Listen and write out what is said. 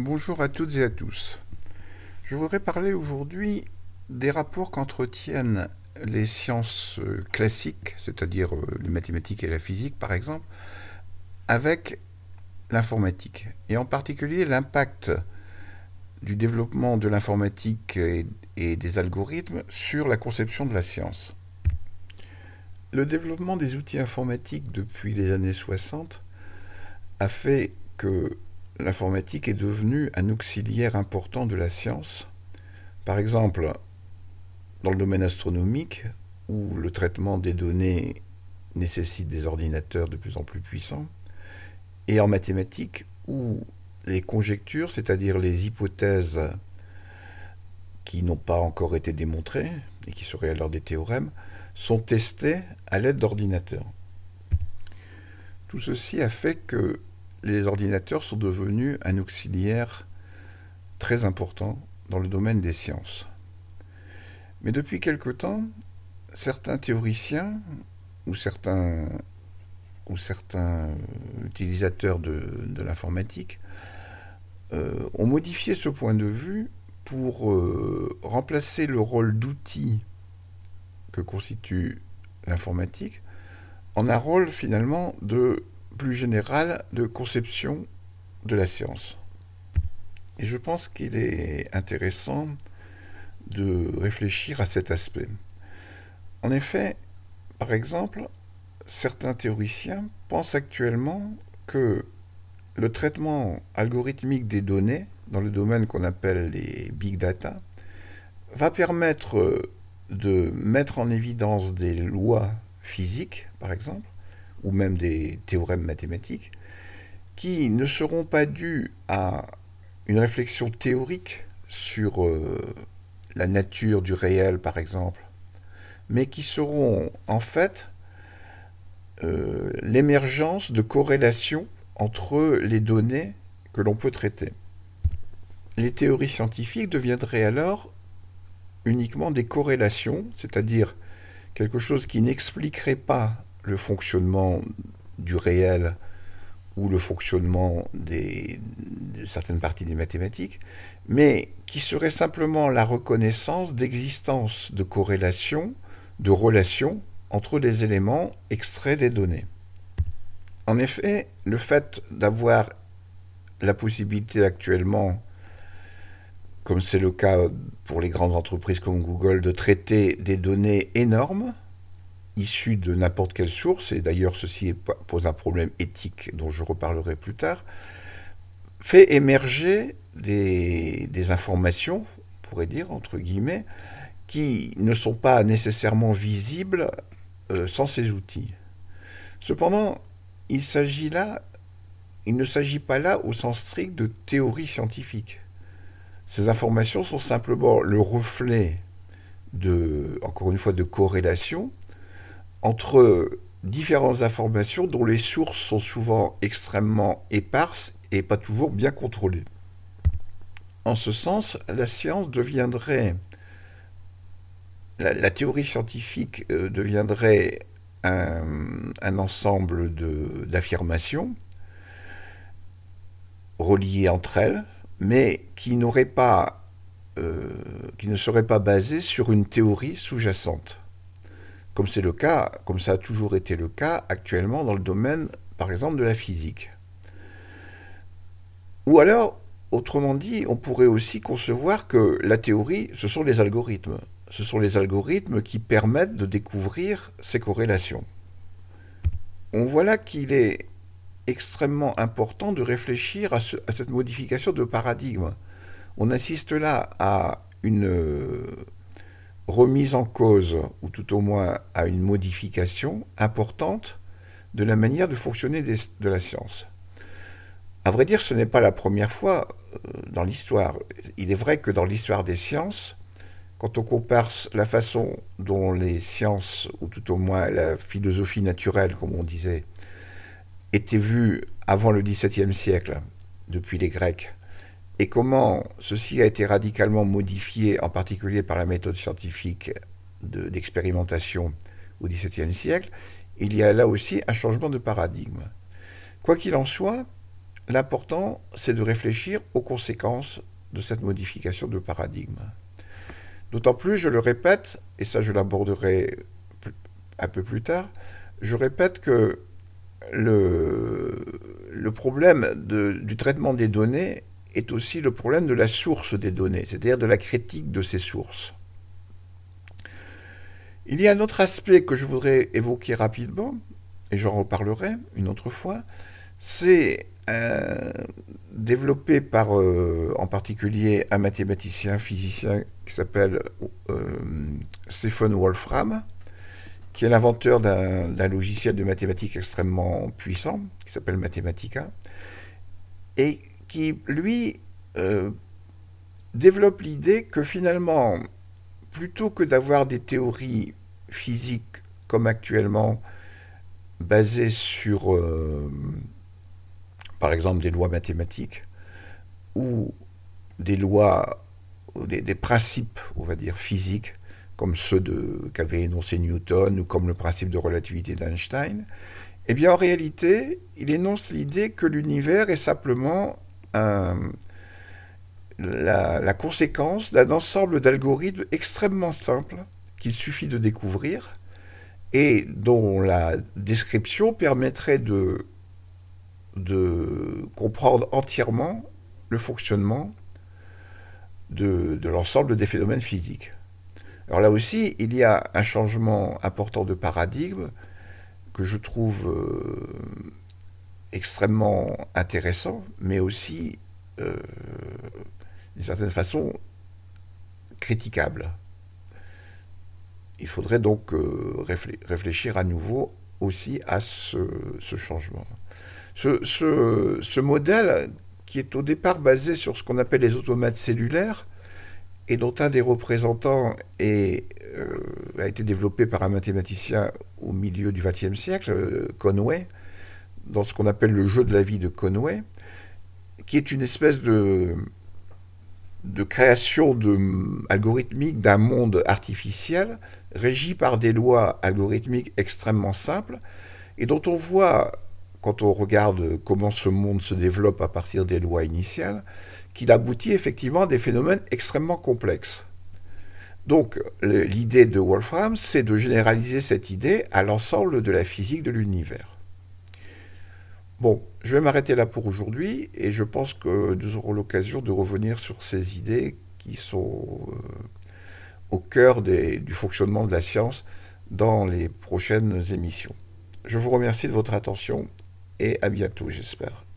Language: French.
Bonjour à toutes et à tous. Je voudrais parler aujourd'hui des rapports qu'entretiennent les sciences euh, classiques, c'est-à-dire euh, les mathématiques et la physique par exemple, avec l'informatique. Et en particulier l'impact du développement de l'informatique et, et, des algorithmes sur la conception de la science. Le développement des outils informatiques depuis les années 60 a fait que l'informatique est devenue un auxiliaire important de la science. Par exemple, dans le domaine astronomique, où le traitement des données nécessite des ordinateurs de plus en plus puissants, et en mathématiques, où les conjectures, c'est-à-dire les hypothèses qui n'ont pas encore été démontrées, et qui seraient alors des théorèmes, sont testées à l'aide d'ordinateurs. Tout ceci a fait que les ordinateurs sont devenus un auxiliaire très important dans le domaine des sciences. Mais depuis quelque temps, certains théoriciens ou certains, utilisateurs de, de l'informatique euh, ont modifié ce point de vue pour euh, remplacer le rôle d'outil que constitue l'informatique en un rôle finalement de plus générale de conception de la science. Et je pense qu'il est intéressant de réfléchir à cet aspect. En effet, par exemple, certains théoriciens pensent actuellement que le traitement algorithmique des données dans le domaine qu'on appelle les big data va permettre de mettre en évidence des lois physiques, par exemple, ou même des théorèmes mathématiques, qui ne seront pas dus à une réflexion théorique sur euh, la nature du réel, par exemple, mais qui seront en fait euh, l'émergence de corrélations entre les données que l'on peut traiter. Les théories scientifiques deviendraient alors uniquement des corrélations, c'est-à-dire quelque chose qui n'expliquerait pas le fonctionnement du réel ou le fonctionnement des, de certaines parties des mathématiques, mais qui serait simplement la reconnaissance d'existence de corrélations, de relations entre des éléments extraits des données. En effet, le fait d'avoir la possibilité actuellement, comme c'est le cas pour les grandes entreprises comme Google, de traiter des données énormes, issus de n'importe quelle source, et d'ailleurs ceci pose un problème éthique dont je reparlerai plus tard, fait émerger des, informations, on pourrait dire, entre guillemets, qui ne sont pas nécessairement visibles euh, sans ces outils. Cependant, il ne s'agit pas là au sens strict de théorie scientifique. Ces informations sont simplement le reflet de, encore une fois, de corrélation entre différentes informations dont les sources sont souvent extrêmement éparses et pas toujours bien contrôlées. En ce sens, la science deviendrait, la, théorie scientifique euh, deviendrait un, ensemble d'affirmations reliées entre elles, mais qui n'aurait pas, euh, qui ne serait pas basées sur une théorie sous-jacente comme c'est le cas, comme ça a toujours été le cas actuellement dans le domaine, par exemple, de la physique. Ou alors, autrement dit, on pourrait aussi concevoir que la théorie, ce sont les algorithmes. Ce sont les algorithmes qui permettent de découvrir ces corrélations. On voit là qu'il est extrêmement important de réfléchir à, à, cette modification de paradigme. On assiste là à une remise en cause, ou tout au moins à une modification importante de la manière de fonctionner de la science. À vrai dire, ce n'est pas la première fois euh, dans l'histoire. Il est vrai que dans l'histoire des sciences, quand on compare la façon dont les sciences, ou tout au moins la philosophie naturelle, comme on disait, étaient vues avant le XVIIe siècle, depuis les Grecs, et comment ceci a été radicalement modifié, en particulier par la méthode scientifique d'expérimentation au XVIIe siècle, il y a là aussi un changement de paradigme. Quoi qu'il en soit, l'important, c'est de réfléchir aux conséquences de cette modification de paradigme. D'autant plus, je le répète, et ça je l'aborderai un peu plus tard, je répète que le, problème du traitement des données est aussi le problème de la source des données, c'est-à-dire de la critique de ces sources. Il y a un autre aspect que je voudrais évoquer rapidement, et j'en reparlerai une autre fois, c'est euh, développé par euh, en particulier un mathématicien, physicien qui s'appelle euh, Stephen Wolfram, qui est l'inventeur d'un logiciel de mathématiques extrêmement puissant, qui s'appelle Mathematica, et qui, lui, développe l'idée que finalement, plutôt que d'avoir des théories physiques comme actuellement basées sur, euh, par exemple, des lois mathématiques ou des lois, des, des principes, on va dire, physiques, comme ceux qu'avait énoncé Newton ou comme le principe de relativité d'Einstein, eh bien en réalité, il énonce l'idée que l'univers est simplement un, la, conséquence d'un ensemble d'algorithmes extrêmement simples qu'il suffit de découvrir et dont la description permettrait de, comprendre entièrement le fonctionnement de, de l'ensemble des phénomènes physiques. Alors là aussi, il y a un changement important de paradigme que je trouve euh, extrêmement intéressant, mais aussi euh, d'une certaine façon, critiquable. Il faudrait donc euh, réfléchir à nouveau aussi à ce, changement. Ce, modèle, qui est au départ basé sur ce qu'on appelle les automates cellulaires, et dont un des représentants euh, a été développé par un mathématicien au milieu du XXe siècle, Conway, dans ce qu'on appelle le jeu de la vie de Conway, qui est une espèce de, création de, algorithmique d'un monde artificiel régi par des lois algorithmiques extrêmement simples et dont on voit, quand on regarde comment ce monde se développe à partir des lois initiales, qu'il aboutit effectivement à des phénomènes extrêmement complexes. Donc l'idée de Wolfram, c'est de généraliser cette idée à l'ensemble de la physique de l'univers. Bon, je vais m'arrêter là pour aujourd'hui et je pense que nous aurons l'occasion de revenir sur ces idées qui sont euh, au cœur du fonctionnement de la science dans les prochaines émissions. Je vous remercie de votre attention et à bientôt, j'espère.